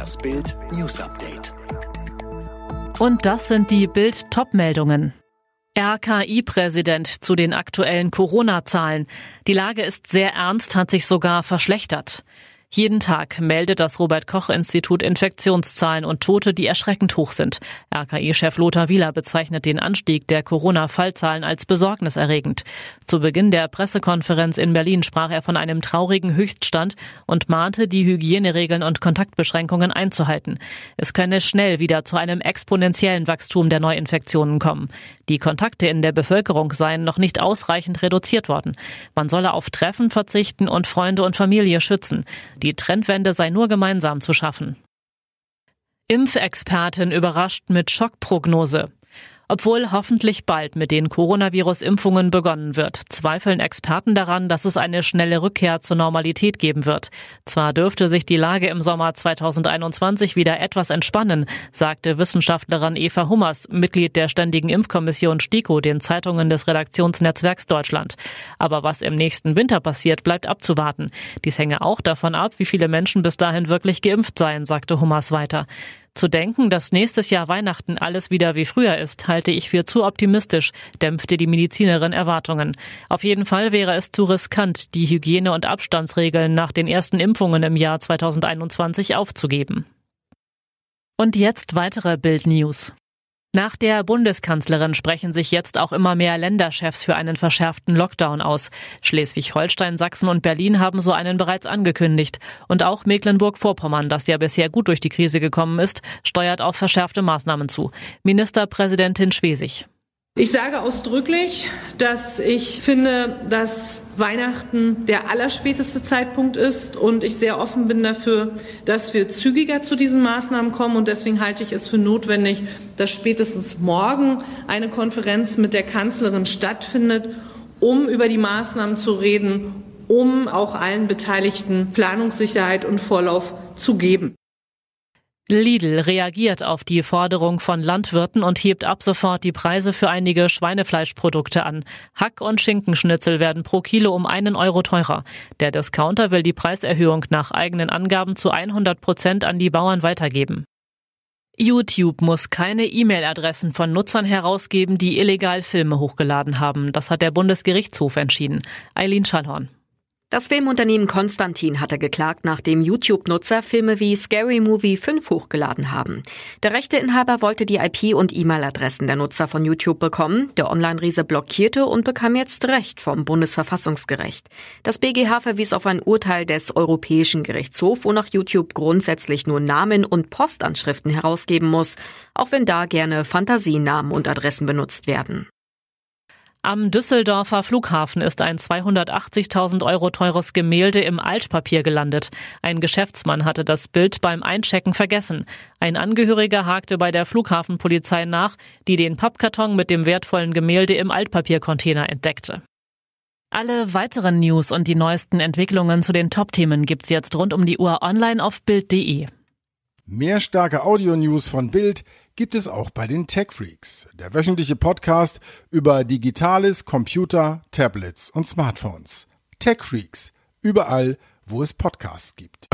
Das Bild News Update. Und das sind die Bild Topmeldungen. RKI-Präsident zu den aktuellen Corona-Zahlen. Die Lage ist sehr ernst, hat sich sogar verschlechtert. Jeden Tag meldet das Robert Koch Institut Infektionszahlen und Tote, die erschreckend hoch sind. RKI-Chef Lothar Wieler bezeichnet den Anstieg der Corona-Fallzahlen als besorgniserregend. Zu Beginn der Pressekonferenz in Berlin sprach er von einem traurigen Höchststand und mahnte, die Hygieneregeln und Kontaktbeschränkungen einzuhalten. Es könne schnell wieder zu einem exponentiellen Wachstum der Neuinfektionen kommen. Die Kontakte in der Bevölkerung seien noch nicht ausreichend reduziert worden. Man solle auf Treffen verzichten und Freunde und Familie schützen. Die Trendwende sei nur gemeinsam zu schaffen. Impfexpertin überrascht mit Schockprognose. Obwohl hoffentlich bald mit den Coronavirus-Impfungen begonnen wird, zweifeln Experten daran, dass es eine schnelle Rückkehr zur Normalität geben wird. Zwar dürfte sich die Lage im Sommer 2021 wieder etwas entspannen, sagte Wissenschaftlerin Eva Hummers, Mitglied der Ständigen Impfkommission STIKO, den Zeitungen des Redaktionsnetzwerks Deutschland. Aber was im nächsten Winter passiert, bleibt abzuwarten. Dies hänge auch davon ab, wie viele Menschen bis dahin wirklich geimpft seien, sagte Hummers weiter. Zu denken, dass nächstes Jahr Weihnachten alles wieder wie früher ist, halte ich für zu optimistisch, dämpfte die Medizinerin Erwartungen. Auf jeden Fall wäre es zu riskant, die Hygiene- und Abstandsregeln nach den ersten Impfungen im Jahr 2021 aufzugeben. Und jetzt weitere Bild News. Nach der Bundeskanzlerin sprechen sich jetzt auch immer mehr Länderchefs für einen verschärften Lockdown aus. Schleswig-Holstein, Sachsen und Berlin haben so einen bereits angekündigt. Und auch Mecklenburg-Vorpommern, das ja bisher gut durch die Krise gekommen ist, steuert auf verschärfte Maßnahmen zu. Ministerpräsidentin Schwesig. Ich sage ausdrücklich, dass ich finde, dass Weihnachten der allerspäteste Zeitpunkt ist und ich sehr offen bin dafür, dass wir zügiger zu diesen Maßnahmen kommen und deswegen halte ich es für notwendig, dass spätestens morgen eine Konferenz mit der Kanzlerin stattfindet, um über die Maßnahmen zu reden, um auch allen Beteiligten Planungssicherheit und Vorlauf zu geben. Lidl reagiert auf die Forderung von Landwirten und hebt ab sofort die Preise für einige Schweinefleischprodukte an. Hack- und Schinkenschnitzel werden pro Kilo um einen Euro teurer. Der Discounter will die Preiserhöhung nach eigenen Angaben zu 100 Prozent an die Bauern weitergeben. YouTube muss keine E-Mail-Adressen von Nutzern herausgeben, die illegal Filme hochgeladen haben. Das hat der Bundesgerichtshof entschieden. Eileen Schallhorn. Das Filmunternehmen Konstantin hatte geklagt, nachdem YouTube-Nutzer Filme wie Scary Movie 5 hochgeladen haben. Der Rechteinhaber wollte die IP- und E-Mail-Adressen der Nutzer von YouTube bekommen. Der Online-Riese blockierte und bekam jetzt Recht vom Bundesverfassungsgericht. Das BGH verwies auf ein Urteil des Europäischen Gerichtshofs, wonach YouTube grundsätzlich nur Namen und Postanschriften herausgeben muss, auch wenn da gerne Fantasienamen und Adressen benutzt werden. Am Düsseldorfer Flughafen ist ein 280.000 Euro teures Gemälde im Altpapier gelandet. Ein Geschäftsmann hatte das Bild beim Einchecken vergessen. Ein Angehöriger hakte bei der Flughafenpolizei nach, die den Pappkarton mit dem wertvollen Gemälde im Altpapiercontainer entdeckte. Alle weiteren News und die neuesten Entwicklungen zu den Top-Themen gibt's jetzt rund um die Uhr online auf Bild.de. Mehr starke Audio-News von Bild gibt es auch bei den Tech Freaks, der wöchentliche Podcast über Digitales, Computer, Tablets und Smartphones. Tech Freaks, überall, wo es Podcasts gibt.